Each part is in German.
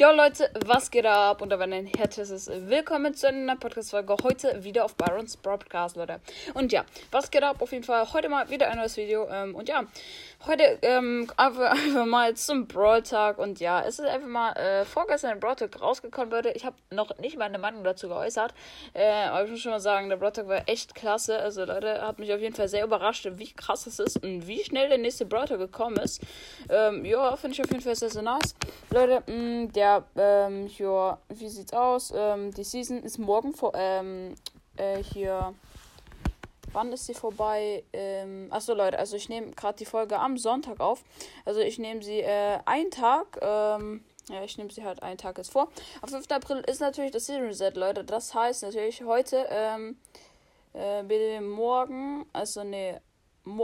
Jo Leute, was geht ab? Und da war ein herzliches Willkommen zu einer Podcast-Folge. Heute wieder auf Byrons Broadcast, Leute. Und ja, was geht ab? Auf jeden Fall heute mal wieder ein neues Video. Ähm, und ja, heute ähm, einfach, einfach mal zum Brawl-Tag. Und ja, es ist einfach mal äh, vorgestern ein Brawl-Tag rausgekommen, Leute. Ich habe noch nicht meine Meinung dazu geäußert. Äh, aber ich muss schon mal sagen, der Brawl-Tag war echt klasse. Also Leute, hat mich auf jeden Fall sehr überrascht, wie krass es ist und wie schnell der nächste Brawl-Tag gekommen ist. Ähm, ja, finde ich auf jeden Fall sehr, sehr nice. Leute, mh, mm, der ja, ähm, ja, wie sieht's aus? Ähm, die Season ist morgen vor, ähm, äh, hier. Wann ist sie vorbei? Ähm, achso, Leute, also ich nehme gerade die Folge am Sonntag auf. Also ich nehme sie äh, einen Tag, ähm, ja, ich nehme sie halt einen Tag jetzt vor. Am 5. April ist natürlich das Season Reset, Leute. Das heißt natürlich heute, ähm, äh, bitte morgen, also ne,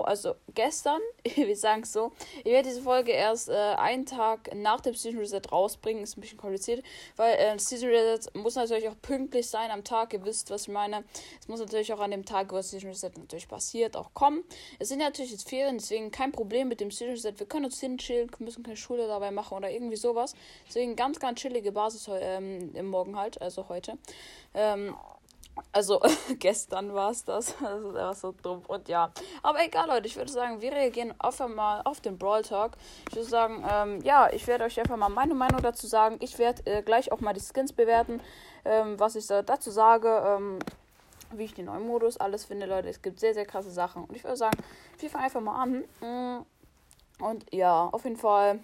also gestern, wir sagen es so, ich werde diese Folge erst äh, einen Tag nach dem Season Reset rausbringen. Ist ein bisschen kompliziert, weil äh, Season Reset muss natürlich auch pünktlich sein am Tag. Ihr wisst, was ich meine. Es muss natürlich auch an dem Tag, wo das Season Reset natürlich passiert, auch kommen. Es sind natürlich jetzt Ferien, deswegen kein Problem mit dem Season Reset. Wir können uns hinchillen, müssen keine Schule dabei machen oder irgendwie sowas. Deswegen ganz, ganz chillige Basis ähm, im Morgen halt, also heute. Ähm, also gestern war es das. Das war so dumm. Und ja. Aber egal, Leute. Ich würde sagen, wir reagieren einfach mal auf den Brawl Talk. Ich würde sagen, ähm, ja, ich werde euch einfach mal meine Meinung dazu sagen. Ich werde äh, gleich auch mal die Skins bewerten. Ähm, was ich dazu sage. Ähm, wie ich den neuen Modus alles finde, Leute. Es gibt sehr, sehr krasse Sachen. Und ich würde sagen, wir fangen einfach mal an. Mm. Und ja, auf jeden Fall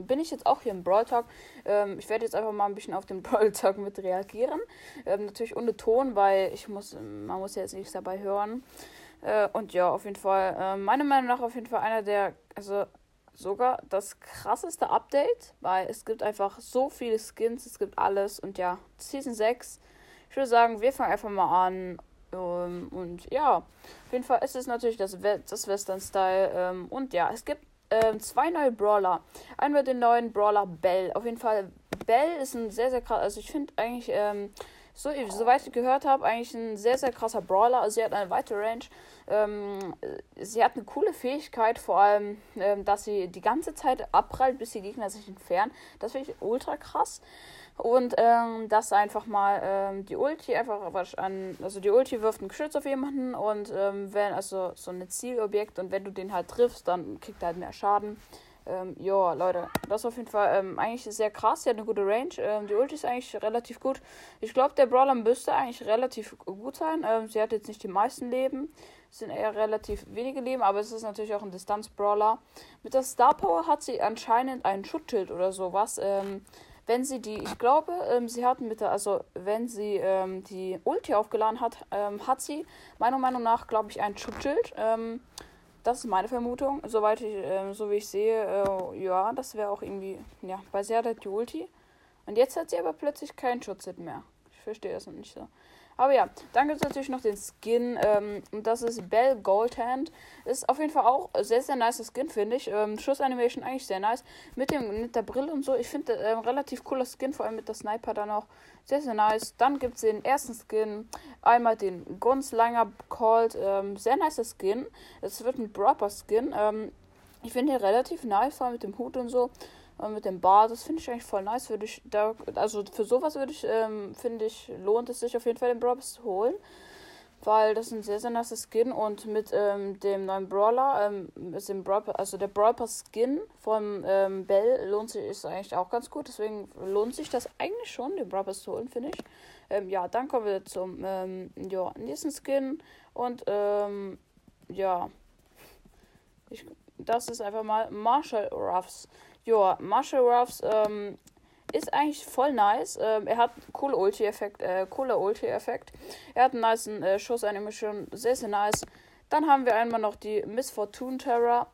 bin ich jetzt auch hier im Brawl Talk. Ähm, ich werde jetzt einfach mal ein bisschen auf den Brawl Talk mit reagieren. Ähm, natürlich ohne Ton, weil ich muss, man muss ja jetzt nichts dabei hören. Äh, und ja, auf jeden Fall, äh, meiner Meinung nach auf jeden Fall einer der, also sogar das krasseste Update, weil es gibt einfach so viele Skins, es gibt alles. Und ja, Season 6, ich würde sagen, wir fangen einfach mal an. Ähm, und ja, auf jeden Fall ist es natürlich das, We das Western-Style. Ähm, und ja, es gibt ähm, zwei neue Brawler. Einmal den neuen Brawler Bell. Auf jeden Fall, Bell ist ein sehr, sehr krass. Also ich finde eigentlich, ähm, so, soweit ich gehört habe, eigentlich ein sehr, sehr krasser Brawler. Also sie hat eine weite Range. Ähm, sie hat eine coole Fähigkeit, vor allem, ähm, dass sie die ganze Zeit abprallt, bis die Gegner sich entfernen. Das finde ich ultra krass. Und ähm, das einfach mal ähm, die Ulti einfach an, also die Ulti wirft ein Geschütz auf jemanden und ähm, wenn, also so ein Zielobjekt und wenn du den halt triffst, dann kriegt er halt mehr Schaden. Ähm, ja, Leute, das ist auf jeden Fall ähm, eigentlich sehr krass. Sie hat eine gute Range. Ähm, die Ulti ist eigentlich relativ gut. Ich glaube, der Brawler müsste eigentlich relativ gut sein. Ähm, sie hat jetzt nicht die meisten Leben. Es sind eher relativ wenige Leben, aber es ist natürlich auch ein Distanz-Brawler. Mit der Star Power hat sie anscheinend einen Schutzschild oder sowas. Wenn sie die, ich glaube, ähm, sie hat mit der, also wenn sie ähm, die Ulti aufgeladen hat, ähm, hat sie meiner Meinung nach, glaube ich, ein Schutzschild. Ähm, das ist meine Vermutung. Soweit ich, ähm, so wie ich sehe, äh, ja, das wäre auch irgendwie, ja, bei sie hat die Ulti. Und jetzt hat sie aber plötzlich kein Schutzschild mehr. Ich verstehe das noch nicht so. Aber ja, dann gibt es natürlich noch den Skin. Ähm, und das ist Bell Goldhand. Ist auf jeden Fall auch sehr, sehr nice Skin, finde ich. Ähm, Schussanimation eigentlich sehr nice. Mit, dem, mit der Brille und so. Ich finde ähm, relativ cooler Skin, vor allem mit der Sniper dann auch. Sehr, sehr nice. Dann gibt es den ersten Skin. Einmal den Gunslinger Called. Ähm, sehr nice Skin. Es wird ein Dropper Skin. Ähm, ich finde den relativ nice, vor allem mit dem Hut und so mit dem Bar. Das finde ich eigentlich voll nice. Würde ich da, also für sowas würde ich, ähm, finde ich, lohnt es sich auf jeden Fall den Brawl zu holen. Weil das ist ein sehr, sehr nice Skin und mit ähm, dem neuen Brawler, ähm, ist dem Brawl, also der Brawl Skin von ähm, Bell lohnt sich, ist eigentlich auch ganz gut. Deswegen lohnt sich das eigentlich schon, den Brawl zu holen, finde ich. Ähm, ja, dann kommen wir zum ähm, ja, nächsten Skin und ähm, ja, ich, das ist einfach mal Marshall Ruffs. Ja, Marshall Ruffs ähm, ist eigentlich voll nice. Ähm, er hat coole Ulti-Effekt, äh, cooler Ulti-Effekt. Er hat einen nice äh, Schuss-Animation, sehr, sehr nice. Dann haben wir einmal noch die Miss Fortune Terror.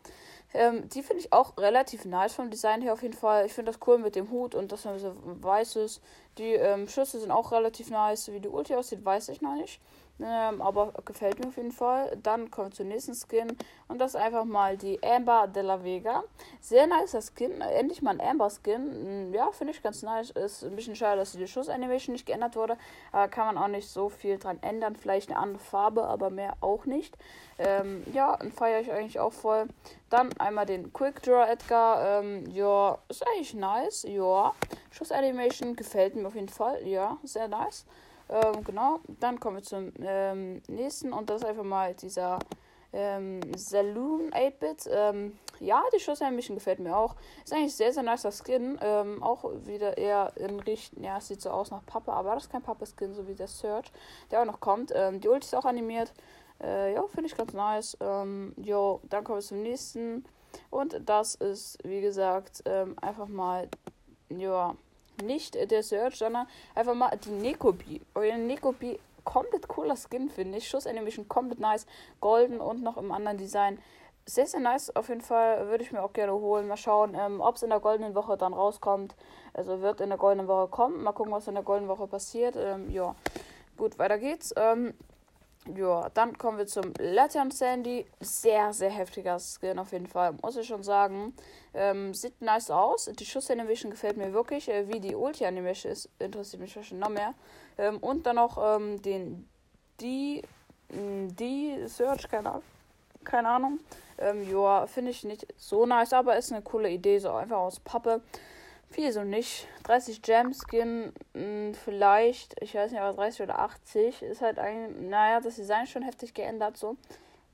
Ähm, die finde ich auch relativ nice vom Design her auf jeden Fall. Ich finde das cool mit dem Hut und dass man so weiß ist. Die ähm, Schüsse sind auch relativ nice. Wie die Ulti aussieht, weiß ich noch nicht. Ähm, aber gefällt mir auf jeden Fall. Dann kommen wir zum nächsten Skin. Und das ist einfach mal die Amber de la Vega. Sehr nicer Skin. Endlich mal ein Amber Skin. Mm, ja, finde ich ganz nice. Ist ein bisschen schade, dass die Schussanimation nicht geändert wurde. Aber kann man auch nicht so viel dran ändern. Vielleicht eine andere Farbe, aber mehr auch nicht. Ähm, ja, feiere ich eigentlich auch voll. Dann einmal den Quick Draw Edgar. Ähm, ja, ist eigentlich nice. Ja. Schussanimation gefällt mir auf jeden Fall. Ja, sehr nice. Ähm, genau, dann kommen wir zum ähm, nächsten und das ist einfach mal dieser ähm, Saloon 8-Bit. Ähm, ja, die Schussanimation gefällt mir auch. Ist eigentlich sehr, sehr nicer Skin. Ähm, auch wieder eher in Richtung, ja, sieht so aus nach Pappe, aber das ist kein Pappe-Skin, so wie der Search, der auch noch kommt. Ähm, die Ulti ist auch animiert. Äh, ja, finde ich ganz nice. Ähm, jo, dann kommen wir zum nächsten. Und das ist, wie gesagt, ähm, einfach mal, ja, nicht der Search, sondern einfach mal die Nekobi. Euer Nekobi, komplett cooler Skin, finde ich. Schuss Animation komplett nice. Golden und noch im anderen Design. Sehr, sehr nice. Auf jeden Fall würde ich mir auch gerne holen. Mal schauen, ähm, ob es in der goldenen Woche dann rauskommt. Also wird in der goldenen Woche kommen. Mal gucken, was in der goldenen Woche passiert. Ähm, ja, gut, weiter geht's. Ähm, ja, dann kommen wir zum Latin Sandy. Sehr, sehr heftiger Skin auf jeden Fall, muss ich schon sagen. Ähm, sieht nice aus. Die Schuss-Animation gefällt mir wirklich. Äh, wie die Ulti-Animation ist, interessiert mich schon noch mehr. Ähm, und dann noch ähm, den die, die Search, keine Ahnung. Keine Ahnung. Ähm, ja, finde ich nicht so nice, aber ist eine coole Idee, so einfach aus Pappe. Viel so nicht. 30 Gem Skin, hm, vielleicht, ich weiß nicht, aber 30 oder 80 ist halt eigentlich, naja, das Design schon heftig geändert so.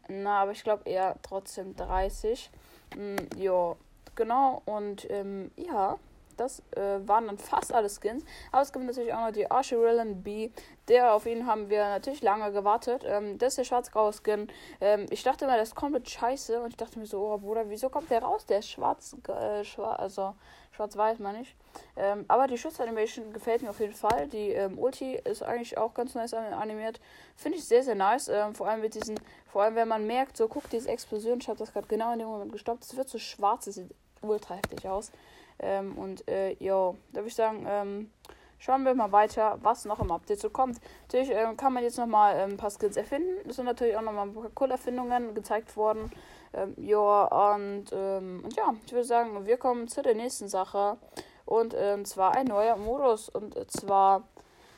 Na, aber ich glaube eher trotzdem 30. Mm, ja, genau. Und ähm, ja, das äh, waren dann fast alle Skins. Aber es gibt natürlich auch noch die Archerillan B. Der auf ihn haben wir natürlich lange gewartet. Ähm, das ist der schwarz-graue Skin. Ähm, ich dachte immer, der ist komplett scheiße. Und ich dachte mir so, oh Bruder, wieso kommt der raus? Der ist schwarz, äh, schwarz also schwarz-weiß meine ich. Ähm, aber die Schussanimation gefällt mir auf jeden Fall. Die ähm, Ulti ist eigentlich auch ganz nice animiert. Finde ich sehr, sehr nice. Ähm, vor allem mit diesen, vor allem wenn man merkt, so guckt diese Explosion, ich habe das gerade genau in dem Moment gestoppt. Es wird so schwarz, es sieht ultra heftig aus. Ähm, und äh, jo, da würde ich sagen, ähm, schauen wir mal weiter, was noch im Update so kommt. Natürlich ähm, kann man jetzt nochmal ähm, ein paar Skills erfinden. Es sind natürlich auch nochmal ein paar coole Erfindungen gezeigt worden. Ähm, ja, und, ähm, und ja, ich würde sagen, wir kommen zu der nächsten Sache. Und ähm, zwar ein neuer Modus. Und zwar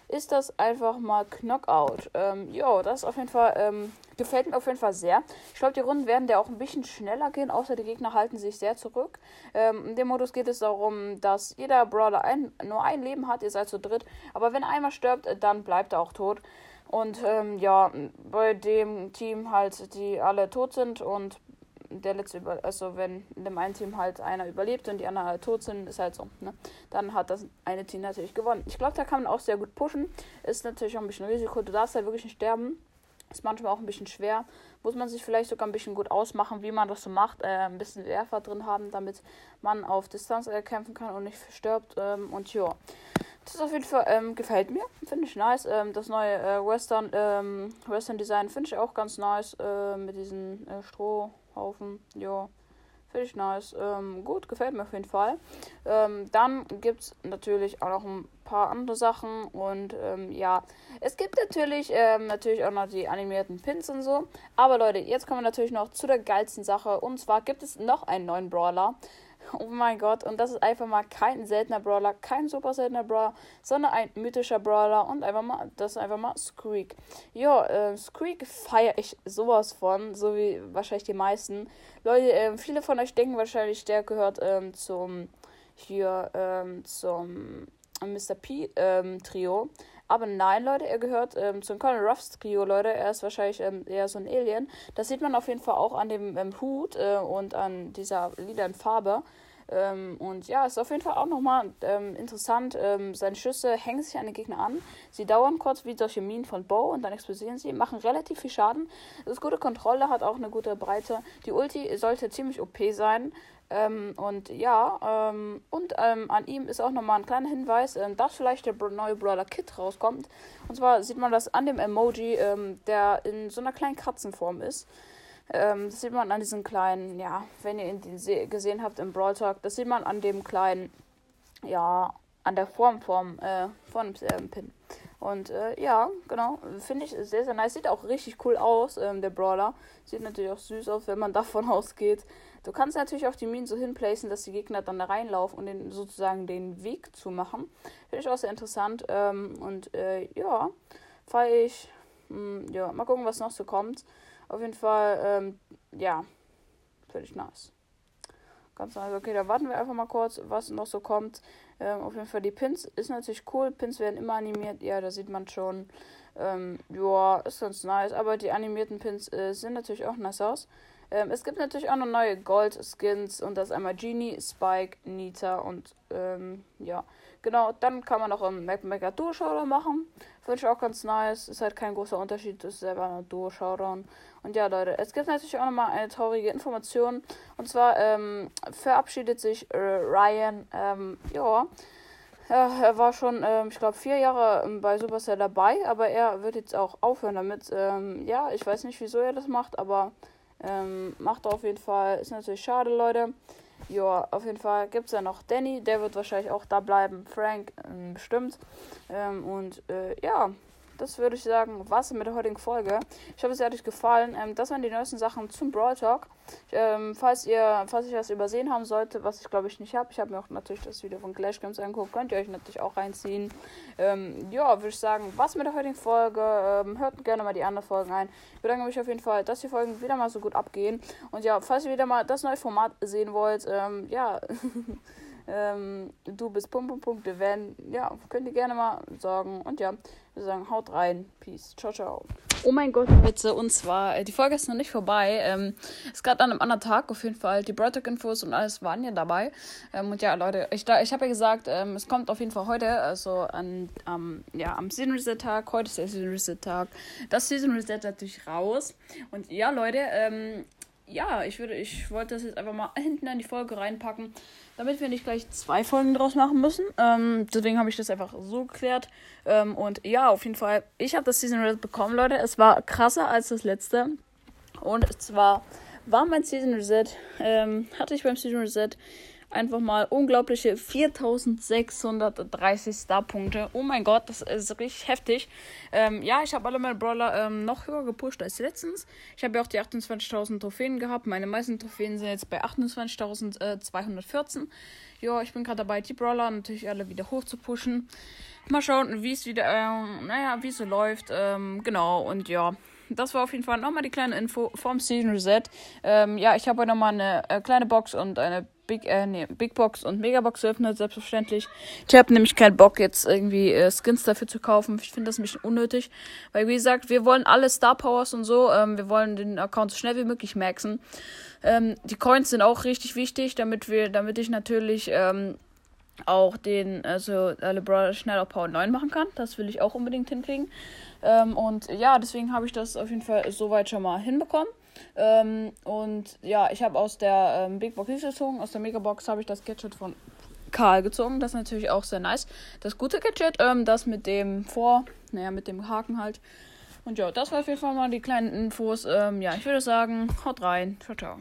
ist das einfach mal Knockout. Ähm, jo, das auf jeden Fall, ähm, gefällt mir auf jeden Fall sehr. Ich glaube, die Runden werden der auch ein bisschen schneller gehen, außer die Gegner halten sich sehr zurück. Ähm, in dem Modus geht es darum, dass jeder Brawler ein, nur ein Leben hat, ihr seid zu dritt. Aber wenn einer stirbt, dann bleibt er auch tot. Und ähm, ja, bei dem Team halt, die alle tot sind und der letzte über also wenn in dem einen Team halt einer überlebt und die anderen halt tot sind, ist halt so, ne? Dann hat das eine Team natürlich gewonnen. Ich glaube, da kann man auch sehr gut pushen. Ist natürlich auch ein bisschen Risiko. Du darfst halt wirklich nicht sterben. Ist manchmal auch ein bisschen schwer. Muss man sich vielleicht sogar ein bisschen gut ausmachen, wie man das so macht. Äh, ein bisschen Werfer drin haben, damit man auf Distanz äh, kämpfen kann und nicht stirbt. Ähm, und ja. Das ist auf jeden Fall, ähm, gefällt mir. Finde ich nice. Ähm, das neue äh, Western, ähm, Western Design finde ich auch ganz nice. Äh, mit diesen äh, Stroh. Haufen. Ja, finde ich nice. Ähm, gut, gefällt mir auf jeden Fall. Ähm, dann gibt es natürlich auch noch ein paar andere Sachen. Und ähm, ja, es gibt natürlich, natürlich auch noch die animierten Pins und so. Aber Leute, jetzt kommen wir natürlich noch zu der geilsten Sache. Und zwar gibt es noch einen neuen Brawler. Oh mein Gott, und das ist einfach mal kein seltener Brawler, kein super seltener Brawler, sondern ein mythischer Brawler und einfach mal, das ist einfach mal Squeak. Ja, äh, Squeak feiere ich sowas von, so wie wahrscheinlich die meisten. Leute, äh, viele von euch denken wahrscheinlich, der gehört ähm, zum, hier, ähm, zum Mr. P ähm, Trio. Aber nein, Leute, er gehört ähm, zum Colonel Ruffs Trio, Leute. Er ist wahrscheinlich ähm, eher so ein Alien. Das sieht man auf jeden Fall auch an dem ähm, Hut äh, und an dieser lilanen Farbe. Ähm, und ja, ist auf jeden Fall auch nochmal ähm, interessant. Ähm, seine Schüsse hängen sich an den Gegner an. Sie dauern kurz wie solche Minen von Bow und dann explodieren sie, machen relativ viel Schaden. Das ist gute Kontrolle, hat auch eine gute Breite. Die Ulti sollte ziemlich OP sein. Ähm, und ja, ähm, und ähm, an ihm ist auch nochmal ein kleiner Hinweis, ähm, dass vielleicht der neue Brawler Kit rauskommt. Und zwar sieht man das an dem Emoji, ähm, der in so einer kleinen Katzenform ist. Ähm, das sieht man an diesem kleinen, ja, wenn ihr ihn gesehen habt im Brawl Talk, das sieht man an dem kleinen, ja, an der Form vom, äh, von dem Pin. Und äh, ja, genau, finde ich sehr, sehr nice. Sieht auch richtig cool aus, ähm, der Brawler. Sieht natürlich auch süß aus, wenn man davon ausgeht. Du kannst natürlich auch die Minen so hinplacen, dass die Gegner dann da reinlaufen und den, sozusagen den Weg zu machen. Finde ich auch sehr interessant. Ähm, und äh, ja, fahre ich. Mh, hm, ja, mal gucken, was noch so kommt. Auf jeden Fall, ähm, ja, finde ich nice. Ganz nice. Okay, da warten wir einfach mal kurz, was noch so kommt. Ähm, auf jeden Fall die Pins ist natürlich cool. Pins werden immer animiert. Ja, da sieht man schon. Ähm, ja, ist ganz nice. Aber die animierten Pins äh, sehen natürlich auch nice aus. Ähm, es gibt natürlich auch noch neue Gold-Skins und das einmal Genie, Spike, Nita und ähm, ja. Genau, dann kann man noch im Mac Mega Duo Showdown machen. Finde ich auch ganz nice. Ist halt kein großer Unterschied, ist selber ein Duo Showdown. Und ja, Leute, es gibt natürlich auch nochmal eine traurige Information. Und zwar ähm, verabschiedet sich äh, Ryan, ähm, ja. Er war schon, ähm, ich glaube, vier Jahre ähm, bei Supercell dabei, aber er wird jetzt auch aufhören damit. Ähm, ja, ich weiß nicht, wieso er das macht, aber ähm, macht auf jeden Fall. Ist natürlich schade, Leute. Ja, auf jeden Fall gibt es ja noch Danny, der wird wahrscheinlich auch da bleiben. Frank, ähm, bestimmt. Ähm, und äh, ja, das würde ich sagen, war es mit der heutigen Folge. Ich hoffe, es hat euch gefallen. Ähm, das waren die neuesten Sachen zum Brawl Talk. Ähm, falls ihr, falls ich was übersehen haben sollte, was ich glaube ich nicht habe, ich habe mir auch natürlich das Video von Clash Games angeguckt, könnt ihr euch natürlich auch reinziehen. Ähm, ja, würde ich sagen, was mit der heutigen Folge. Ähm, hört gerne mal die anderen Folgen ein. Ich bedanke mich auf jeden Fall, dass die Folgen wieder mal so gut abgehen. Und ja, falls ihr wieder mal das neue Format sehen wollt, ähm, ja. ähm, du bist Punkt, Punkt, Punkt, wenn, ja, könnt ihr gerne mal sagen. Und ja, wir sagen, haut rein. Peace. Ciao, ciao. Oh mein Gott, bitte. Und zwar, äh, die Folge ist noch nicht vorbei. Ähm, ist gerade an einem anderen Tag auf jeden Fall. Die Broadtalk-Infos und alles waren ja dabei. Ähm, und ja, Leute, ich, ich habe ja gesagt, ähm, es kommt auf jeden Fall heute, also an, am, ja, am Season Reset-Tag. Heute ist der Season Reset-Tag. Das Season Reset natürlich raus. Und ja, Leute, ähm, ja, ich würde, ich wollte das jetzt einfach mal hinten an die Folge reinpacken, damit wir nicht gleich zwei Folgen draus machen müssen. Ähm, deswegen habe ich das einfach so geklärt. Ähm, und ja, auf jeden Fall, ich habe das Season Reset bekommen, Leute. Es war krasser als das letzte. Und zwar war mein Season Reset, ähm, hatte ich beim Season Reset einfach mal unglaubliche 4630 Star-Punkte. Oh mein Gott, das ist richtig heftig. Ähm, ja, ich habe alle meine Brawler ähm, noch höher gepusht als letztens. Ich habe ja auch die 28.000 Trophäen gehabt. Meine meisten Trophäen sind jetzt bei 28.214. Ja, ich bin gerade dabei, die Brawler natürlich alle wieder hoch zu pushen. Mal schauen, wie es wieder, ähm, naja, wie es so läuft. Ähm, genau, und ja das war auf jeden Fall nochmal die kleine Info vom Season Reset. Ähm, ja, ich habe heute nochmal eine äh, kleine Box und eine Big, äh, nee, Big Box und Megabox geöffnet, selbstverständlich. Ich habe nämlich keinen Bock, jetzt irgendwie äh, Skins dafür zu kaufen. Ich finde das ein bisschen unnötig. Weil, wie gesagt, wir wollen alle Star Powers und so. Ähm, wir wollen den Account so schnell wie möglich maxen. Ähm, die Coins sind auch richtig wichtig, damit wir, damit ich natürlich ähm, auch den, also alle Brawler schnell auf Power 9 machen kann. Das will ich auch unbedingt hinkriegen. Ähm, und ja, deswegen habe ich das auf jeden Fall soweit schon mal hinbekommen. Ähm, und ja, ich habe aus der ähm, Big Box gezogen, aus der Megabox habe ich das Gadget von Karl gezogen. Das ist natürlich auch sehr nice. Das gute Gadget, ähm, das mit dem Vor, naja, mit dem Haken halt. Und ja, das war auf jeden Fall mal die kleinen Infos. Ähm, ja, ich würde sagen, haut rein. Ciao, ciao.